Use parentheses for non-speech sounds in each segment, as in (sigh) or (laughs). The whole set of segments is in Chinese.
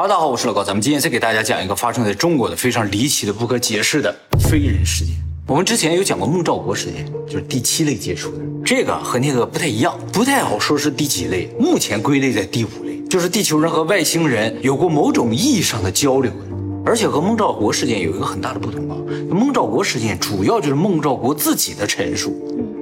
哈喽，大家好，我是老高，咱们今天再给大家讲一个发生在中国的非常离奇的、不可解释的非人事件。我们之前有讲过孟兆国事件，就是第七类接触的，这个和那个不太一样，不太好说是第几类，目前归类在第五类，就是地球人和外星人有过某种意义上的交流。而且和孟兆国事件有一个很大的不同啊，孟兆国事件主要就是孟兆国自己的陈述，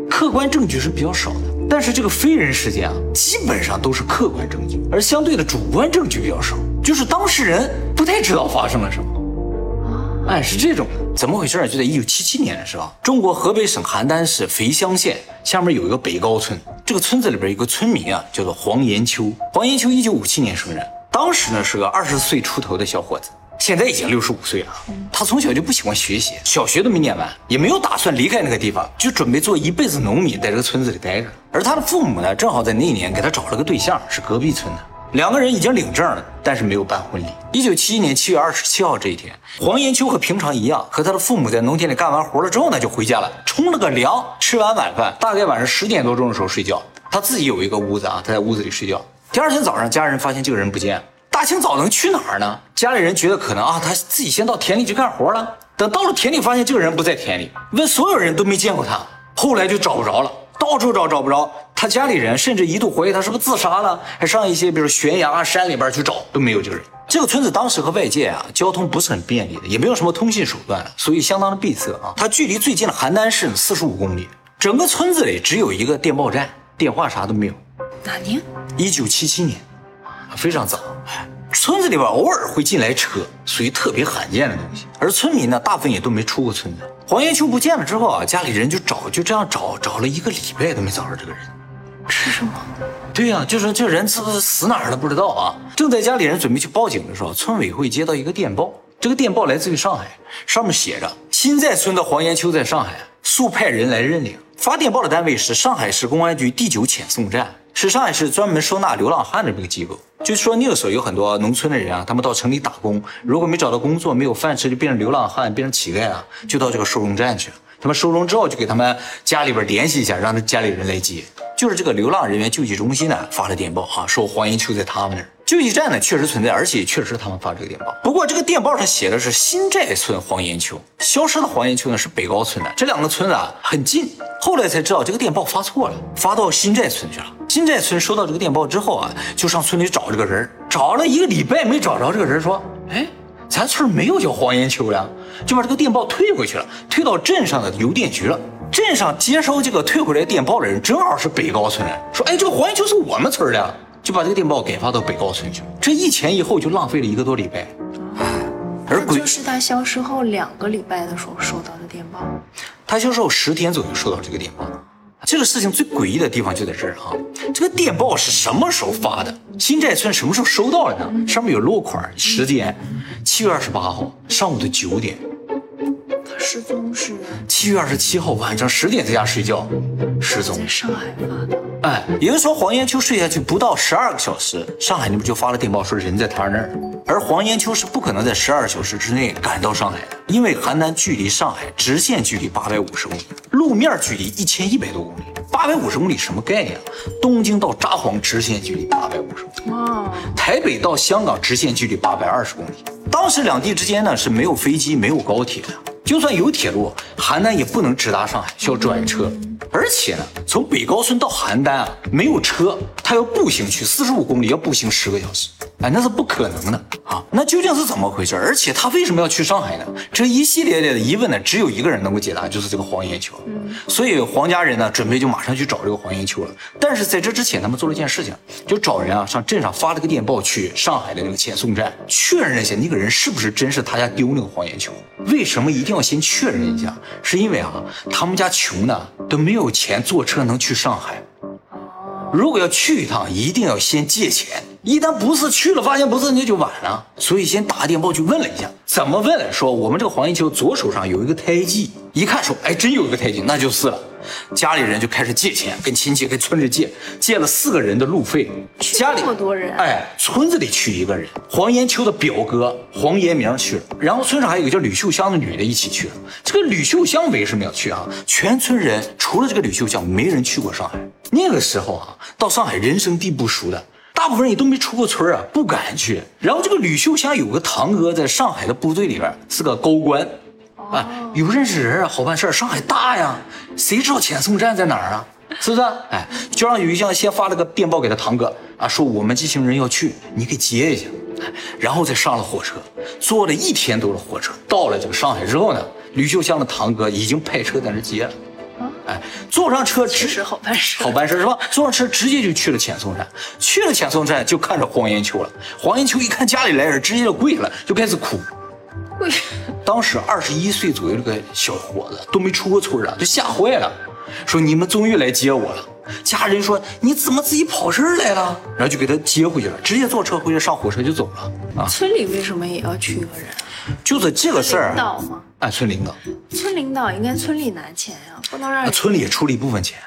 客观证据是比较少的。但是这个非人事件啊，基本上都是客观证据，而相对的主观证据比较少，就是当事人不太知道发生了什么。哎，是这种，怎么回事？就在一九七七年的时候，中国河北省邯郸市肥乡县下面有一个北高村，这个村子里边有个村民啊，叫做黄延秋。黄延秋一九五七年生人，当时呢是个二十岁出头的小伙子。现在已经六十五岁了，他从小就不喜欢学习，小学都没念完，也没有打算离开那个地方，就准备做一辈子农民，在这个村子里待着。而他的父母呢，正好在那一年给他找了个对象，是隔壁村的，两个人已经领证了，但是没有办婚礼。一九七一年七月二十七号这一天，黄延秋和平常一样，和他的父母在农田里干完活了之后呢，就回家了，冲了个凉，吃完晚饭，大概晚上十点多钟的时候睡觉。他自己有一个屋子啊，他在屋子里睡觉。第二天早上，家人发现这个人不见了。大清早能去哪儿呢？家里人觉得可能啊，他自己先到田里去干活了。等到了田里，发现这个人不在田里，问所有人都没见过他。后来就找不着了，到处找找不着。他家里人甚至一度怀疑他是不是自杀了，还上一些比如悬崖啊山里边去找，都没有这个人。这个村子当时和外界啊交通不是很便利的，也没有什么通信手段，所以相当的闭塞啊。它距离最近的邯郸市四十五公里，整个村子里只有一个电报站，电话啥都没有。哪年？一九七七年，非常早。村子里边偶尔会进来车，属于特别罕见的东西。而村民呢，大部分也都没出过村子。黄延秋不见了之后啊，家里人就找，就这样找，找了一个礼拜都没找着这个人。是什么？对呀，就是这人是不是死哪儿了不知道啊。正在家里人准备去报警的时候，村委会接到一个电报，这个电报来自于上海，上面写着：新寨村的黄延秋在上海，速派人来认领。发电报的单位是上海市公安局第九遣送站。是上海市专门收纳流浪汉的这个机构，就说那个时候有很多农村的人啊，他们到城里打工，如果没找到工作，没有饭吃，就变成流浪汉，变成乞丐啊，就到这个收容站去。他们收容之后，就给他们家里边联系一下，让他家里人来接。就是这个流浪人员救济中心呢发了电报啊，说黄延秋在他们那儿。救济站呢确实存在，而且确实他们发这个电报。不过这个电报上写的是新寨村黄延秋，消失的黄延秋呢是北高村的，这两个村子啊很近。后来才知道这个电报发错了，发到新寨村去了。新寨村收到这个电报之后啊，就上村里找这个人，找了一个礼拜没找着这个人，说，哎，咱村没有叫黄延秋的，就把这个电报退回去了，退到镇上的邮电局了。镇上接收这个退回来电报的人正好是北高村人，说，哎，这个黄延秋是我们村的。就把这个电报给发到北高村去了，这一前一后就浪费了一个多礼拜。而鬼就是他消失后两个礼拜的时候收到的电报，他消失后十天左右收到这个电报。这个事情最诡异的地方就在这儿哈，这个电报是什么时候发的？新寨村什么时候收到的呢？上面有落款，时间七月二十八号上午的九点。失踪是七月二十七号晚上十点在家睡觉，失踪。在上海发的，哎，也就是说黄延秋睡下去不到十二个小时，上海那边就发了电报说人在他那儿，而黄延秋是不可能在十二小时之内赶到上海的，因为邯郸距离上海直线距离八百五十公里，路面距离一千一百多公里，八百五十公里什么概念啊？东京到札幌直线距离八百五十公里，哇，台北到香港直线距离八百二十公里，当时两地之间呢是没有飞机没有高铁的。就算有铁路，邯郸也不能直达上海，需要转车。而且呢，从北高村到邯郸啊，没有车，他要步行去四十五公里，要步行十个小时。哎，那是不可能的啊！那究竟是怎么回事？而且他为什么要去上海呢？这一系列的疑问呢，只有一个人能够解答，就是这个黄延秋。所以黄家人呢，准备就马上去找这个黄延秋了。但是在这之前，他们做了一件事情，就找人啊，上镇上发了个电报去上海的那个遣送站，确认一下那个人是不是真是他家丢那个黄延秋。为什么一定要先确认一下？是因为啊，他们家穷呢，都没有钱坐车能去上海。如果要去一趟，一定要先借钱。一旦不是去了，发现不是，那就晚了。所以先打电报去问了一下，怎么问？说我们这个黄延秋左手上有一个胎记，一看说，哎，真有一个胎记，那就是了。家里人就开始借钱，跟亲戚、跟村里借，借了四个人的路费。家里这么多人，哎，村子里去一个人，黄延秋的表哥黄延明去了，然后村上还有一个叫吕秀香的女的一起去了。这个吕秀香为什么要去啊？全村人除了这个吕秀香，没人去过上海。那个时候啊，到上海人生地不熟的。大部分人也都没出过村啊，不敢去。然后这个吕秀香有个堂哥在上海的部队里边是个高官，啊，有认识人啊，好办事上海大呀，谁知道遣送站在哪儿啊？是不是？哎，就让吕秀香先发了个电报给他堂哥啊，说我们这行人要去，你给接一下。然后再上了火车，坐了一天多的火车，到了这个上海之后呢，吕秀香的堂哥已经派车在那接了。哎，坐上车其实好办事，好办事是吧？坐上车直接就去了遣送站，去了遣送站就看着黄延秋了。黄延秋一看家里来人，直接就跪了，就开始哭。跪。当时二十一岁左右这个小伙子都没出过村啊，就吓坏了，说你们终于来接我了。家人说你怎么自己跑这儿来了？然后就给他接回去了，直接坐车回去，上火车就走了。啊，村里为什么也要去一个人？就是这个事儿。领导吗？哎，村领导。村领导应该村里拿钱呀，不能让。村里也出了一部分钱。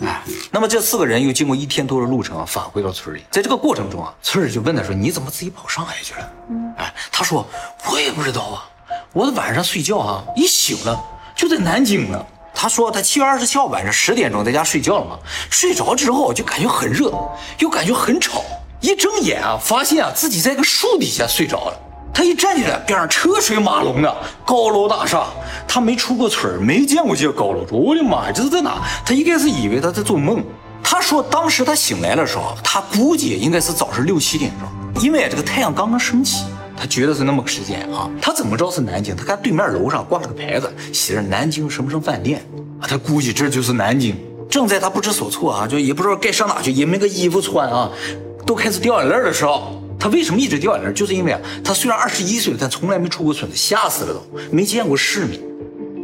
哎，那么这四个人又经过一天多的路程返回到村里，在这个过程中啊，村里就问他说：“你怎么自己跑上海去了？”嗯，哎，他说：“我也不知道啊，我晚上睡觉啊，一醒了就在南京呢。”他说他七月二十七号晚上十点钟在家睡觉了嘛，睡着之后就感觉很热，又感觉很吵，一睁眼啊，发现啊自己在一个树底下睡着了。他一站起来，边上车水马龙的高楼大厦，他没出过村没见过这些高楼。我的妈呀，这是在哪？他一开始以为他在做梦。他说当时他醒来的时候，他估计应该是早上六七点钟，因为这个太阳刚刚升起。他觉得是那么个时间啊，他怎么着是南京？他看对面楼上挂了个牌子，写着南京什么什么饭店啊，他估计这就是南京。正在他不知所措啊，就也不知道该上哪去，也没个衣服穿啊，都开始掉眼泪的时候，他为什么一直掉眼泪？就是因为啊，他虽然二十一岁了，但从来没出过村子，吓死了都，没见过世面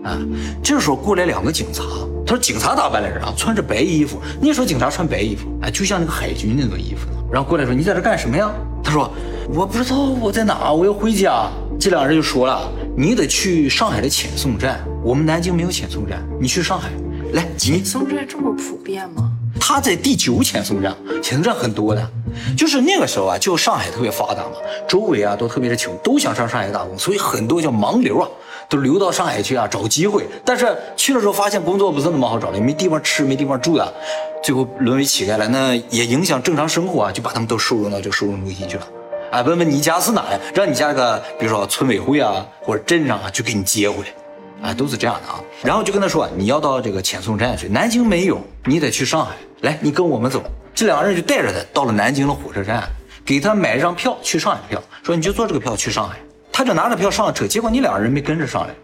啊。这时候过来两个警察，他说警察打扮来着啊，穿着白衣服。那时候警察穿白衣服，哎，就像那个海军那种衣服。然后过来说：“你在这干什么呀？”他说：“我不知道我在哪，我要回家。”这两个人就说了：“你得去上海的遣送站，我们南京没有遣送站，你去上海来。”遣送站这么普遍吗？他在第九遣送站，遣送站很多的，就是那个时候啊，就上海特别发达嘛，周围啊都特别的穷，都想上上海打工，所以很多叫盲流啊，都流到上海去啊找机会。但是去了之后发现工作不是那么好找的，没地方吃，没地方住的。最后沦为乞丐了，那也影响正常生活啊，就把他们都收容到这个收容中心去了。哎，问问你家是哪呀？让你家那个，比如说村委会啊，或者镇上啊，就给你接回来。哎，都是这样的啊。然后就跟他说，你要到这个遣送站去，南京没有，你得去上海。来，你跟我们走。这两个人就带着他到了南京的火车站，给他买一张票去上海的票，说你就坐这个票去上海。他就拿着票上了车，结果你两个人没跟着上来。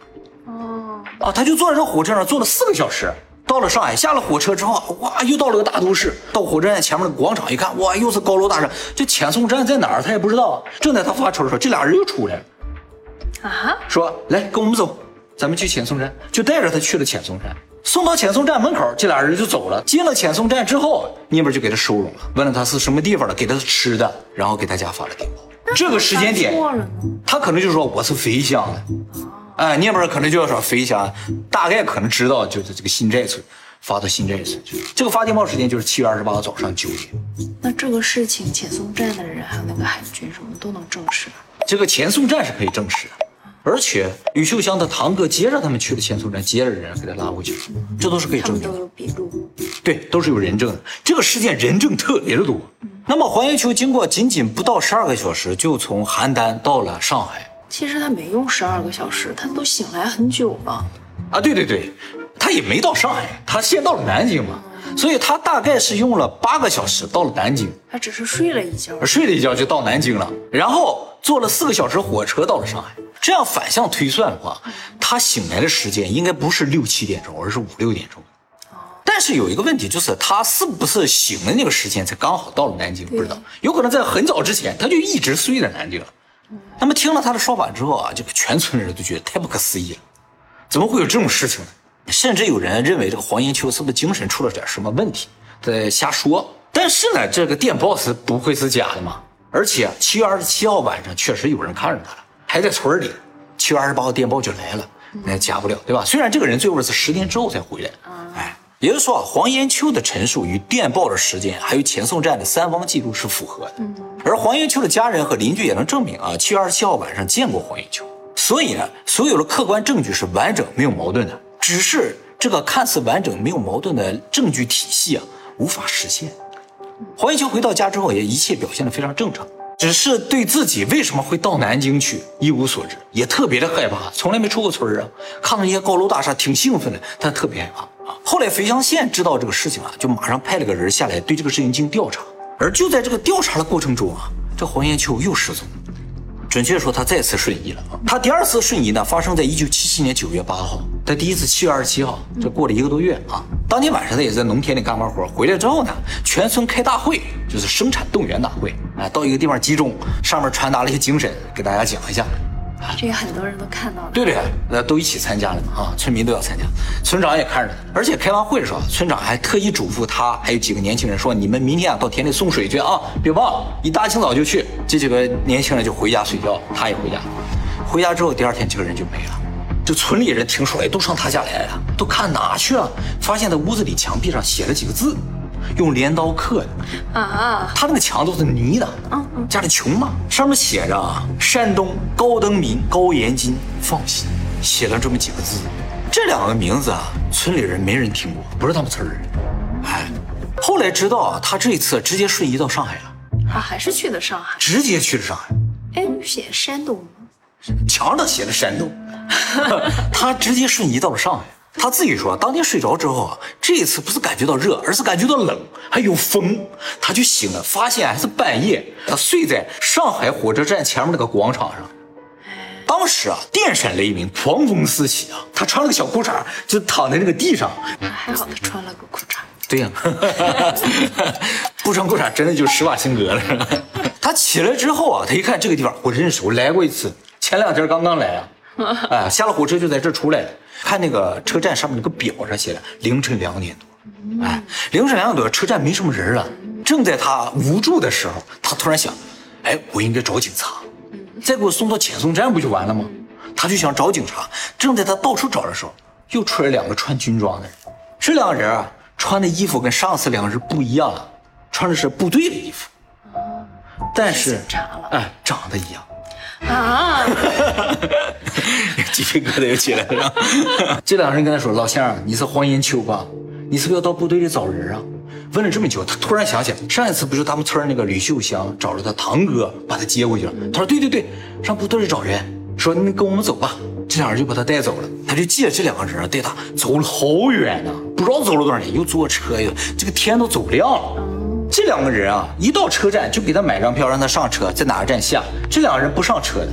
哦，啊，他就坐在这火车上坐了四个小时。到了上海，下了火车之后，哇，又到了个大都市。到火车站前面的广场一看，哇，又是高楼大厦。这遣送站在哪儿？他也不知道。正在他发愁的时候，这俩人又出来了，啊，说来跟我们走，咱们去遣送站，就带着他去了遣送站。送到遣送站门口，这俩人就走了。进了遣送站之后，那边就给他收容了，问了他是什么地方的，给他吃的，然后给他家发了电报。这个时间点，他可能就说我是肥乡的。哎，那边可能就要说肥乡，大概可能知道就是这个新寨村发到新寨村去。这个发电报时间就是七月二十八号早上九点。那这个事情，遣送站的人还有那个海军什么都能证实？这个遣送站是可以证实的，而且吕秀香的堂哥接着他们去了前苏站，接着人给他拉回去，这都是可以证明。都有笔录。对，都是有人证的。这个事件人证特别的多。那么黄延秋经过仅仅不到十二个小时，就从邯郸到了上海。其实他没用十二个小时，他都醒来很久了。啊，对对对，他也没到上海，他先到了南京嘛，所以他大概是用了八个小时到了南京。他只是睡了一觉，睡了一觉就到南京了，然后坐了四个小时火车到了上海。这样反向推算的话，他醒来的时间应该不是六七点钟，而是五六点钟。但是有一个问题，就是他是不是醒的那个时间才刚好到了南京？不知道，有可能在很早之前他就一直睡在南京了。那么听了他的说法之后啊，这个全村人都觉得太不可思议了，怎么会有这种事情呢？甚至有人认为这个黄延秋是不是精神出了点什么问题，在瞎说。但是呢，这个电报是不会是假的嘛？而且七月二十七号晚上确实有人看着他了，还在村里。七月二十八号电报就来了，那假不了，对吧？虽然这个人最后是十天之后才回来，哎。也就是说啊，黄延秋的陈述与电报的时间还有遣送站的三方记录是符合的，而黄延秋的家人和邻居也能证明啊，七月二十七号晚上见过黄延秋，所以呢，所有的客观证据是完整没有矛盾的，只是这个看似完整没有矛盾的证据体系啊，无法实现。黄延秋回到家之后，也一切表现得非常正常，只是对自己为什么会到南京去一无所知，也特别的害怕，从来没出过村啊。看到一些高楼大厦，挺兴奋的，他特别害怕啊。后来肥乡县知道这个事情啊，就马上派了个人下来对这个事情进行调查。而就在这个调查的过程中啊，这黄延秋又失踪。准确说，他再次瞬移了。他第二次瞬移呢，发生在一九七七年九月八号。他第一次七月二十七号，这过了一个多月啊。当天晚上，他也在农田里干完活，回来之后呢，全村开大会，就是生产动员大会，啊，到一个地方集中，上面传达了一些精神，给大家讲一下。这个很多人都看到了，对对，那都一起参加了嘛啊，村民都要参加，村长也看着呢，而且开完会的时候，村长还特意嘱咐他还有几个年轻人说：“你们明天啊到田里送水去啊，别忘了，一大清早就去。”这几个年轻人就回家睡觉，他也回家。回家之后，第二天这个人就没了。就村里人听说了，都上他家来了，都看哪去了？发现他屋子里墙壁上写了几个字。用镰刀刻的啊，他那个墙都是泥的。嗯嗯，家里穷嘛，上面写着啊，山东高登民高延金放心，写了这么几个字。这两个名字啊，村里人没人听过，不是他们村人。哎，后来知道啊，他这一次直接瞬移到上海了。啊，还是去的上海？直接去了上海。哎，写山东吗？墙上写的山东，(laughs) 他直接瞬移到了上海。他自己说，当天睡着之后啊，这一次不是感觉到热，而是感觉到冷，还有风。他就醒了，发现还是半夜。他睡在上海火车站前面那个广场上。当时啊，电闪雷鸣，狂风四起啊。他穿了个小裤衩，就躺在那个地上。还好他穿了个裤衩。对呀，(laughs) 不穿裤衩真的就施瓦辛格了。他起来之后啊，他一看这个地方，我认识，我来过一次，前两天刚刚来啊。(laughs) 哎，下了火车就在这出来。看那个车站上面那个表上写的凌晨两点多，哎，凌晨两点多车站没什么人了。正在他无助的时候，他突然想，哎，我应该找警察，再给我送到遣送站不就完了吗？他就想找警察。正在他到处找的时候，又出来两个穿军装的人。这两个人啊，穿的衣服跟上次两个人不一样了，穿的是部队的衣服，但是哎，长得一样。啊！(laughs) 鸡皮疙瘩又起来了。(laughs) 这两个人跟他说：“老乡，你是黄延秋吧？你是不是要到部队里找人啊？”问了这么久，他突然想起来，上一次不是他们村那个吕秀香找了他堂哥把他接过去了。他说：“对对对，上部队里找人，说那跟我们走吧。”这两人就把他带走了。他就记得这两个人带他走了好远呢，不知道走了多少年，又坐车又这个天都走亮了。这两个人啊，一到车站就给他买张票，让他上车，在哪个站下。这两个人不上车的，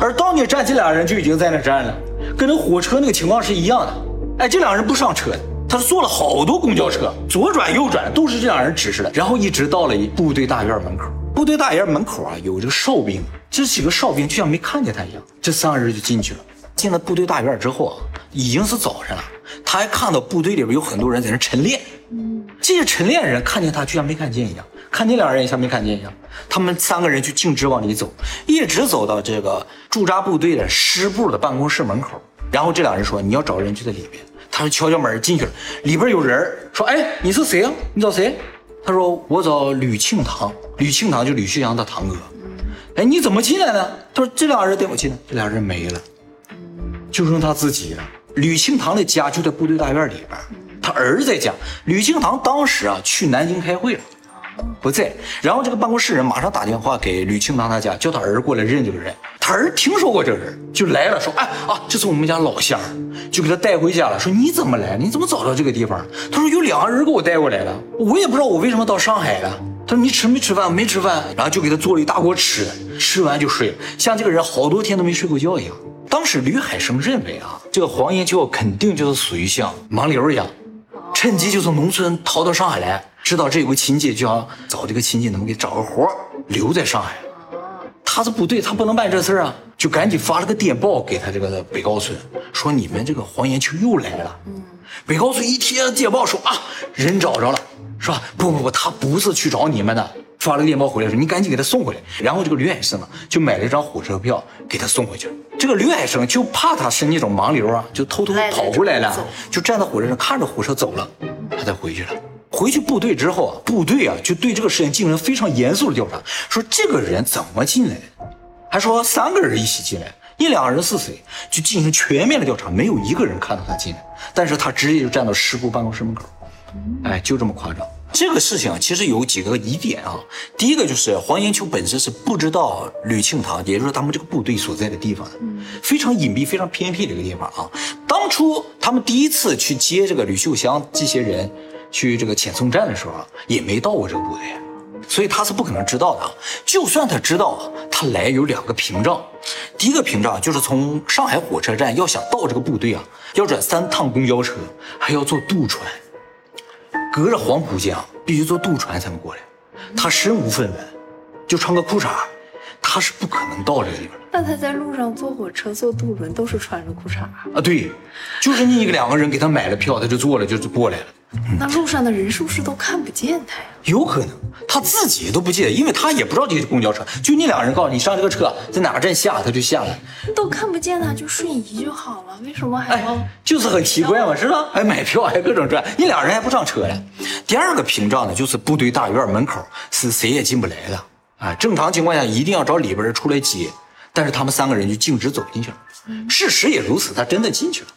而当你站，起俩人就已经在那站了，跟那火车那个情况是一样的。哎，这俩人不上车的，他坐了好多公交车，左转右转都是这俩人指示的，然后一直到了部队大院门口。部队大院门口啊，有这个哨兵，这几个哨兵就像没看见他一样。这三个人就进去了。进了部队大院之后啊，已经是早晨了，他还看到部队里边有很多人在那晨练。这些晨练人看见他，就像没看见一样；看见两人也像没看见一样。他们三个人就径直往里走，一直走到这个驻扎部队的师部的办公室门口。然后这俩人说：“你要找人就在里边。”他说敲敲门进去了，里边有人说：“哎，你是谁啊？你找谁？”他说：“我找吕庆堂。吕庆堂就吕旭阳的堂哥。”哎，你怎么进来的？他说：“这俩人带我进的。”这俩人没了，就剩他自己了。吕庆堂的家就在部队大院里边。他儿子在家，吕庆堂当时啊去南京开会了，不在。然后这个办公室人马上打电话给吕庆堂他家，叫他儿过来认这个人。他儿听说过这个人，就来了，说：“哎啊，这是我们家老乡，就给他带回家了。”说：“你怎么来？你怎么找到这个地方？”他说：“有两个人给我带过来的，我也不知道我为什么到上海了。”他说：“你吃没吃饭？没吃饭。”然后就给他做了一大锅吃的，吃完就睡了，像这个人好多天都没睡过觉一样。当时吕海生认为啊，这个黄延秋肯定就是属于像盲流一样。趁机就从农村逃到上海来，知道这有个亲戚，就想找这个亲戚能给找个活留在上海。他是部队，他不能办这事啊，就赶紧发了个电报给他这个北高村，说你们这个黄延秋又来了。北高村一贴电报说啊，人找着了，是吧？不不不，他不是去找你们的。发了个电报回来说你赶紧给他送回来。然后这个吕海生啊，就买了一张火车票给他送回去。这个吕海生就怕他是那种盲流啊，就偷偷跑回来了，就站在火车上看着火车走了，他才回去了。回去部队之后啊，部队啊就对这个事情进行了非常严肃的调查，说这个人怎么进来的，还说三个人一起进来，一两个人是谁，就进行全面的调查，没有一个人看到他进来，但是他直接就站到师部办公室门口，哎，就这么夸张。这个事情其实有几个疑点啊。第一个就是黄延秋本身是不知道吕庆堂，也就是他们这个部队所在的地方的，非常隐蔽、非常偏僻的一个地方啊。当初他们第一次去接这个吕秀香这些人去这个遣送站的时候啊，也没到过这个部队，所以他是不可能知道的啊。就算他知道啊，他来有两个屏障，第一个屏障就是从上海火车站要想到这个部队啊，要转三趟公交车，还要坐渡船。隔着黄浦江，必须坐渡船才能过来。他身无分文，就穿个裤衩，他是不可能到这个地方的。那他在路上坐火车、坐渡轮都是穿着裤衩啊？啊，对，就是你一个两个人给他买了票，他就坐了，就过来了。那路上的人是不是都看不见他呀？有可能他自己都不记得，因为他也不知道这是公交车，就你两个人告诉你上这个车，在哪个站下，他就下来。都看不见他，就瞬移就好了，为什么还要？就是很奇怪嘛，是吧？还买票，还各种转，你俩人还不上车呀？第二个屏障呢，就是部队大院门口是谁也进不来的啊。正常情况下一定要找里边人出来接，但是他们三个人就径直走进去了。事实也如此，他真的进去了。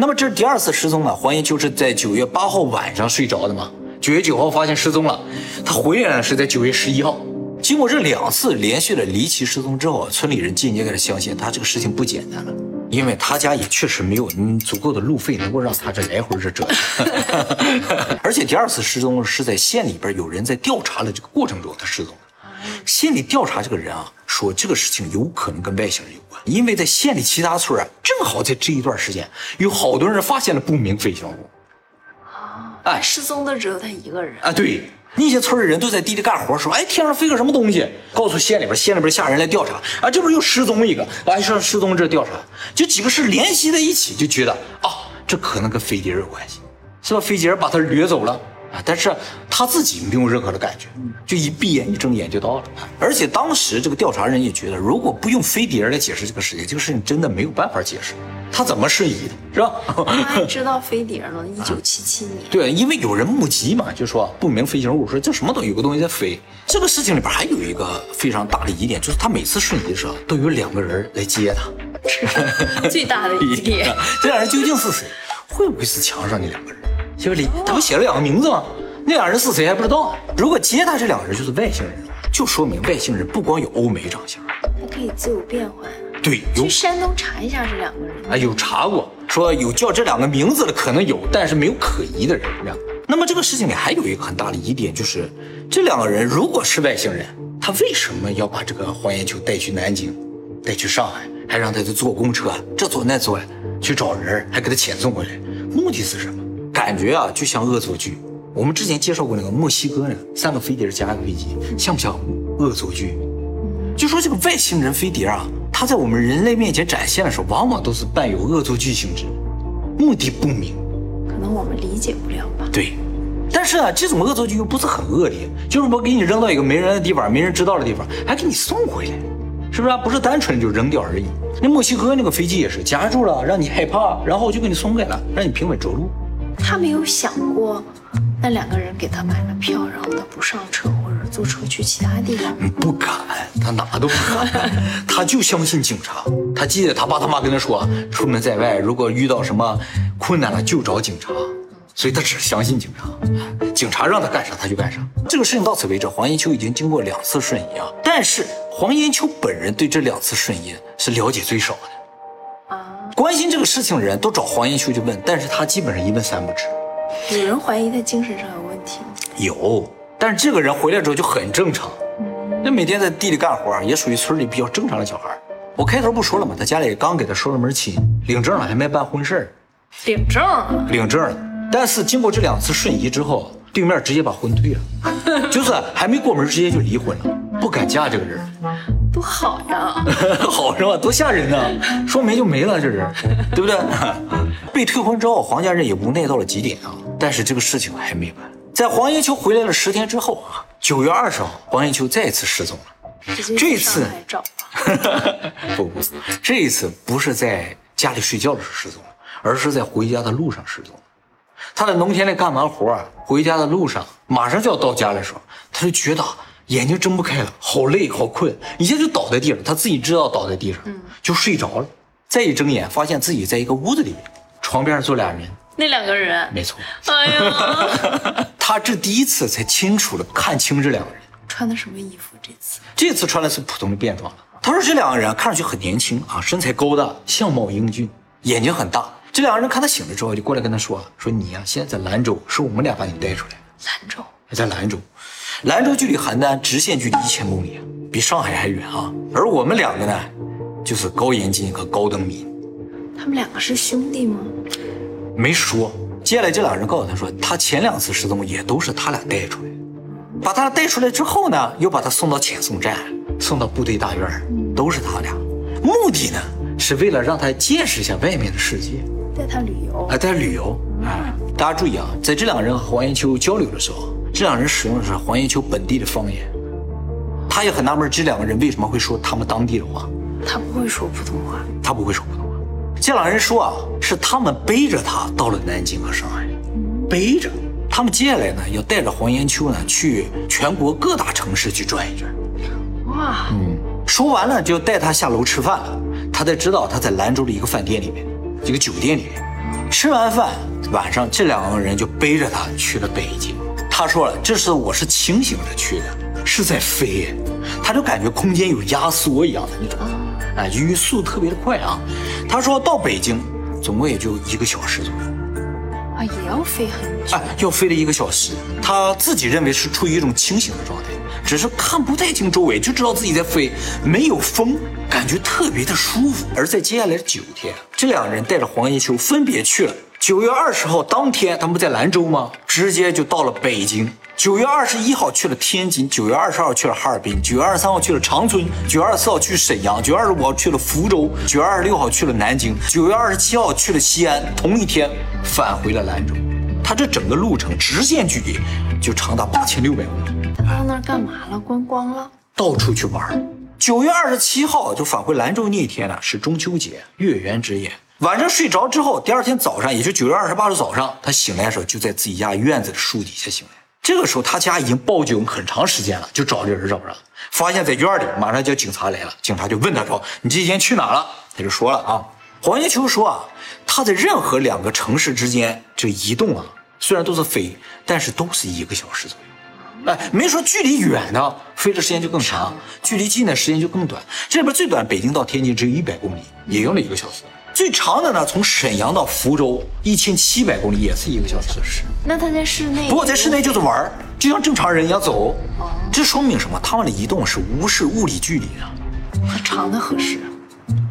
那么这是第二次失踪了，黄延秋是在九月八号晚上睡着的嘛？九月九号发现失踪了，他回来呢是在九月十一号。经过这两次连续的离奇失踪之后啊，村里人渐渐开始相信他这个事情不简单了，因为他家也确实没有嗯足够的路费能够让他这来回这折腾。(laughs) 而且第二次失踪是在县里边有人在调查的这个过程中他失踪了。县里调查这个人啊，说这个事情有可能跟外星人有关，因为在县里其他村啊，正好在这一段时间，有好多人发现了不明飞行物。哎，失踪的只有他一个人。啊，对，那些村里人都在地里干活，说，哎，天上飞个什么东西，告诉县里边，县里边下人来调查，啊，这不是又失踪一个，哎，上失踪这调查，就几个事联系在一起，就觉得啊，这可能跟飞碟有关系，是吧？飞碟把他掠走了。啊！但是他自己没有任何的感觉，就一闭眼一睁眼就到了。而且当时这个调查人也觉得，如果不用飞碟来解释这个事情，这个事情真的没有办法解释。他怎么瞬移的，是吧？他 (laughs) 知道飞碟了，一九七七年。对，因为有人目击嘛，就说不明飞行物，说这什么东西，有个东西在飞。这个事情里边还有一个非常大的疑点，就是他每次瞬移的时候都有两个人来接他，(laughs) 最大的疑点。(laughs) 这俩人究竟是谁？会不会是墙上那两个人？就里他不写了两个名字吗？那俩人是谁还不知道。如果接他这两个人就是外星人，就说明外星人不光有欧美长相，他可以自由变换。对，去山东查一下这两个人。啊，有查过，说有叫这两个名字的可能有，但是没有可疑的人。那么这个事情里还有一个很大的疑点，就是这两个人如果是外星人，他为什么要把这个黄延秋带去南京，带去上海，还让他去坐公车，这坐那坐，去找人，还给他遣送回来，目的是什么？感觉啊，就像恶作剧。我们之前介绍过那个墨西哥呢三个飞碟加一个飞机，像不像恶作剧？就说这个外星人飞碟啊，它在我们人类面前展现的时候，往往都是伴有恶作剧性质，目的不明，可能我们理解不了吧？对，但是啊，这种恶作剧又不是很恶劣，就是我给你扔到一个没人的地方，没人知道的地方，还给你送回来，是不是？不是单纯就扔掉而已。那墨西哥那个飞机也是夹住了，让你害怕，然后就给你送回来了，让你平稳着陆。他没有想过。那两个人给他买了票，然后他不上车或者坐车去其他地方，不敢，他哪都不敢，(laughs) 他就相信警察。他记得他爸他妈跟他说，出门在外如果遇到什么困难了就找警察，所以他只相信警察，警察让他干啥他就干啥。这个事情到此为止，黄延秋已经经过两次瞬移啊，但是黄延秋本人对这两次瞬移是了解最少的，啊，关心这个事情的人都找黄延秋去问，但是他基本上一问三不知。有人怀疑他精神上有问题吗？有，但是这个人回来之后就很正常，那每天在地里干活，也属于村里比较正常的小孩。我开头不说了吗？他家里刚给他收了门亲，领证了，还没办婚事领证？领证了。但是经过这两次瞬移之后，对面直接把婚退了，(laughs) 就是还没过门直接就离婚了，不敢嫁这个人。多好呀！(laughs) 好是吧？多吓人呢！说没就没了，这人，(laughs) 对不对？(laughs) 被退婚之后，黄家人也无奈到了极点啊。但是这个事情还没完，在黄延秋回来了十天之后啊，九月二十号，黄延秋再次失踪了。这次不不，这一次不是在家里睡觉的时候失踪了，而是在回家的路上失踪。他在农田里干完活，回家的路上，马上就要到家的时候，他就觉得。眼睛睁不开了，好累好困，一下就倒在地上。他自己知道倒在地上，就睡着了。再一睁眼，发现自己在一个屋子里面，床边坐俩人，那两个人，没错，哎呀，(laughs) (laughs) 他这第一次才清楚的看清这两个人。穿的什么衣服？这次这次穿的是普通的便装。他说这两个人看上去很年轻啊，身材高大，相貌英俊，眼睛很大。这两个人看他醒了之后，就过来跟他说：“说你呀、现在在兰州，是我们俩把你带出来。兰州，在兰州，兰州距离邯郸直线距离一千公里，比上海还远啊。而我们两个呢，就是高延金和高登民。他们两个是兄弟吗？没说。接下来这两人告诉他说，他前两次失踪也都是他俩带出来的。把他俩带出来之后呢，又把他送到遣送站，送到部队大院，都是他俩。目的呢，是为了让他见识一下外面的世界，带他旅游。哎，带他旅游。哎，大家注意啊，在这两个人和黄延秋交流的时候，这两人使用的是黄延秋本地的方言。他也很纳闷，这两个人为什么会说他们当地的话。他不会说普通话。他不会说普通话。这两人说啊，是他们背着他到了南京和上海，背着。他们接下来呢，要带着黄延秋呢去全国各大城市去转一转。哇，嗯说完了就带他下楼吃饭了。他才知道他在兰州的一个饭店里面，一个酒店里面。吃完饭，晚上这两个人就背着他去了北京。他说了，这次我是清醒着去的，是在飞，他就感觉空间有压缩一样的那种，啊，语速特别的快啊。他说到北京，总共也就一个小时左右。啊，也要飞很久。哎，要飞了一个小时，他自己认为是处于一种清醒的状态，只是看不太清周围，就知道自己在飞，没有风，感觉特别的舒服。而在接下来的九天，这两个人带着黄延秋分别去了。九月二十号当天，他们不在兰州吗？直接就到了北京。九月二十一号去了天津，九月二十号去了哈尔滨，九月二十三号去了长春，九月二十四号去沈阳，九月二十五号去了福州，九月二十六号去了南京，九月二十七号去了西安，同一天返回了兰州。他这整个路程直线距离就长达八千六百公里，他到那儿干嘛了？观光了？到处去玩儿。九月二十七号就返回兰州那一天呢，是中秋节，月圆之夜。晚上睡着之后，第二天早上，也就九月二十八日早上，他醒来的时候就在自己家院子的树底下醒来。这个时候，他家已经报警很长时间了，就找这人找不着，发现在院里，马上叫警察来了。警察就问他说：“你这几天去哪了？”他就说了啊，黄延秋说啊，他在任何两个城市之间这移动啊，虽然都是飞，但是都是一个小时左右。哎，没说距离远的飞的时间就更长，距离近的时间就更短。这里边最短北京到天津只有一百公里，也用了一个小时。最长的呢，从沈阳到福州一千七百公里，也是一个小时。那他在室内？不过在室内就是玩儿，就像正常人一样走。这说明什么？他们的移动是无视物理距离的，和长的合适。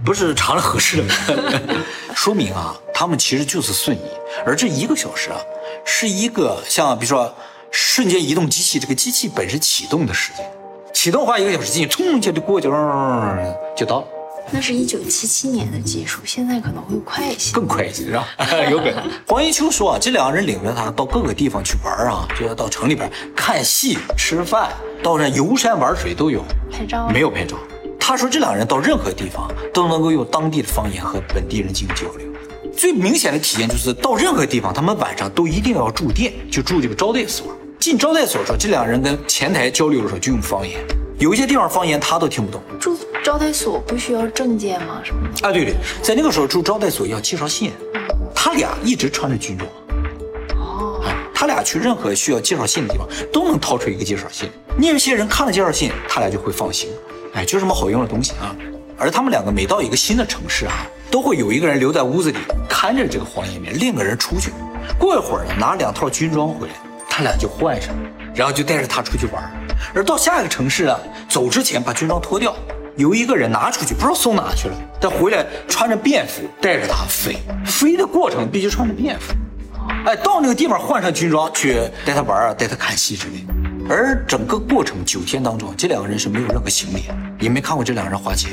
不是长的合适的，(laughs) 说明啊，他们其实就是瞬移。而这一个小时啊，是一个像比如说瞬间移动机器这个机器本身启动的时间。启动花，一个小时进去，冲一下就过去，就到了。那是一九七七年的技术，现在可能会快一些。更快一些是吧？(laughs) 有可能。黄一秋说啊，这两个人领着他到各个地方去玩啊，就要到城里边看戏、吃饭，到那游山玩水都有。拍照没有拍照。他说这两个人到任何地方都能够用当地的方言和本地人进行交流。最明显的体现就是到任何地方，他们晚上都一定要住店，就住这个招待所。进招待所的时候，这两个人跟前台交流的时候就用方言，有一些地方方言他都听不懂。住招待所不需要证件吗？什么的？啊，对对，在那个时候住招待所要介绍信，他俩一直穿着军装。哦，啊，他俩去任何需要介绍信的地方，都能掏出一个介绍信。那些人看了介绍信，他俩就会放心。哎，就这么好用的东西啊！而他们两个每到一个新的城市啊，都会有一个人留在屋子里看着这个黄延明，另一个人出去。过一会儿呢，拿两套军装回来，他俩就换上，然后就带着他出去玩。而到下一个城市啊，走之前把军装脱掉，由一个人拿出去，不知道送哪去了。但回来穿着便服，带着他飞。飞的过程必须穿着便服。哎，到那个地方换上军装去带他玩啊，带他看戏之类的。而整个过程九天当中，这两个人是没有任何行李，也没看过这两个人花钱。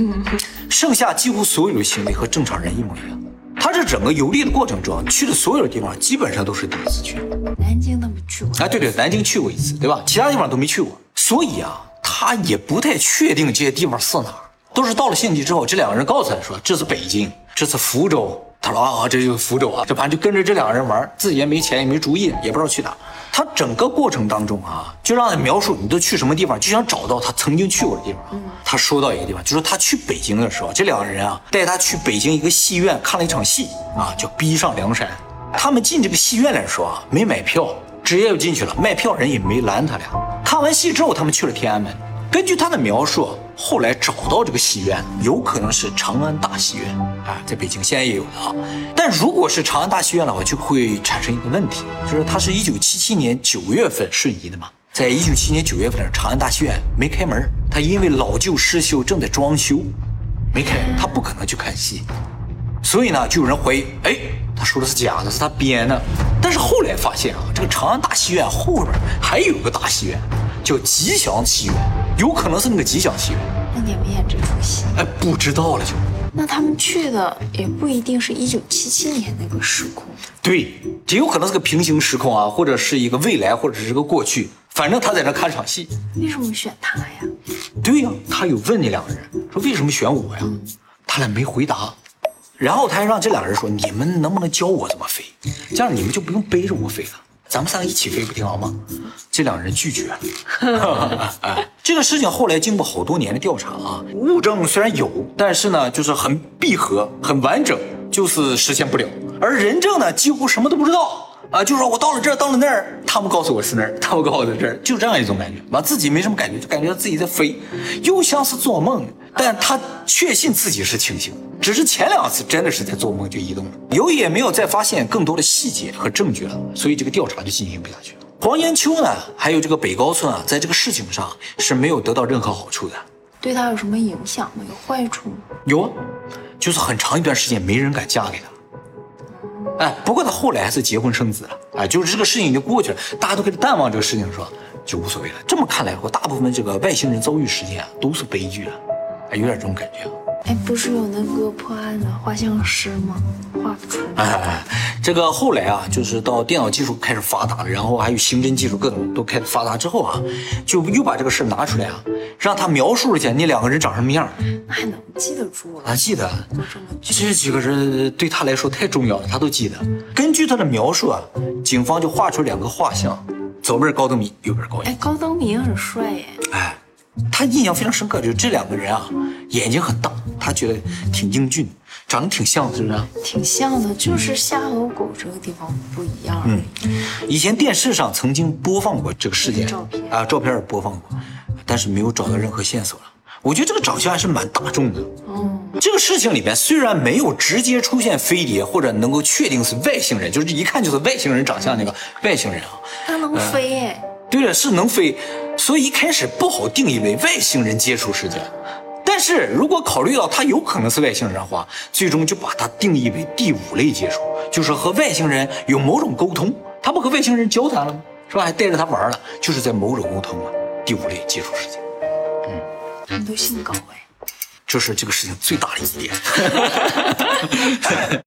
(laughs) 剩下几乎所有的行李和正常人一模一样。他这整个游历的过程中，去的所有的地方基本上都是第一次去。南京都没去过。哎，对对，南京去过一次，对吧？其他地方都没去过，所以啊，他也不太确定这些地方是哪儿。都是到了县级之后，这两个人告诉他说这是北京，这是福州。他说啊，这就是福州啊，这反正就跟着这两个人玩，自己也没钱，也没主意，也不知道去哪。他整个过程当中啊，就让他描述你都去什么地方，就想找到他曾经去过的地方。他说到一个地方，就说他去北京的时候，这两个人啊带他去北京一个戏院看了一场戏啊，叫《逼上梁山》。他们进这个戏院来说啊，没买票，直接就进去了，卖票人也没拦他俩。看完戏之后，他们去了天安门。根据他的描述，后来找到这个戏院，有可能是长安大戏院啊，在北京现在也有的啊。但如果是长安大戏院的话，就会产生一个问题，就是它是一九七七年九月份瞬移的嘛，在一九七七年九月份，长安大戏院没开门，它因为老旧失修，正在装修，没开，他不可能去看戏。所以呢，就有人怀疑，哎，他说的是假的，是他编的。但是后来发现啊，这个长安大戏院后边还有个大戏院，叫吉祥戏院。有可能是那个吉祥戏院，那你们演这出戏？哎，不知道了就。那他们去的也不一定是一九七七年那个时空。对，这有可能是个平行时空啊，或者是一个未来，或者是个过去。反正他在那看场戏。为什么选他呀？对呀，他有问那两个人说为什么选我呀？他俩没回答。然后他还让这两个人说你们能不能教我怎么飞？这样你们就不用背着我飞了。咱们三个一起飞不挺好吗？这两人拒绝了。(laughs) 这个事情后来经过好多年的调查啊，物证虽然有，但是呢，就是很闭合、很完整，就是实现不了。而人证呢，几乎什么都不知道啊，就说我到了这儿，到了那儿，他们告诉我是那儿，他们告诉我在这儿，就这样一种感觉，完自己没什么感觉，就感觉自己在飞，又像是做梦。但他确信自己是清醒，只是前两次真的是在做梦就移动了。由于也没有再发现更多的细节和证据了，所以这个调查就进行不下去了。黄延秋呢，还有这个北高村啊，在这个事情上是没有得到任何好处的。对他有什么影响吗？有坏处吗？有啊，就是很长一段时间没人敢嫁给他。哎，不过他后来还是结婚生子了。哎，就是这个事情已经过去了，大家都开始淡忘这个事情，的时候？就无所谓了。这么看来，的话大部分这个外星人遭遇事件啊，都是悲剧啊。有点这种感觉，哎，不是有那个破案的画像师吗？画不出来。哎，这个后来啊，就是到电脑技术开始发达了，然后还有刑侦技术各种都开始发达之后啊，就又把这个事拿出来啊，让他描述一下那两个人长什么样。那还能记得住？他记得。这几个人对他来说太重要了，他都记得。根据他的描述啊，警方就画出两个画像，左边高登明，右边高岩。哎，高登明很帅耶。哎。他印象非常深刻，就是这两个人啊，眼睛很大，他觉得挺英俊，长得挺像，是不是？挺像的，就是下颌骨这个地方不一样。嗯，以前电视上曾经播放过这个事件，照片啊，照片也播放过，但是没有找到任何线索了。我觉得这个长相还是蛮大众的。哦，这个事情里边虽然没有直接出现飞碟，或者能够确定是外星人，就是一看就是外星人长相那个外星人啊，他能飞哎。对了，是能飞，所以一开始不好定义为外星人接触事件。但是如果考虑到他有可能是外星人的话，最终就把它定义为第五类接触，就是和外星人有某种沟通。他不和外星人交谈了吗？是吧？还带着他玩了，就是在某种沟通啊。第五类接触事件。嗯，他们都姓高哎，这是这个事情最大的疑点。(laughs)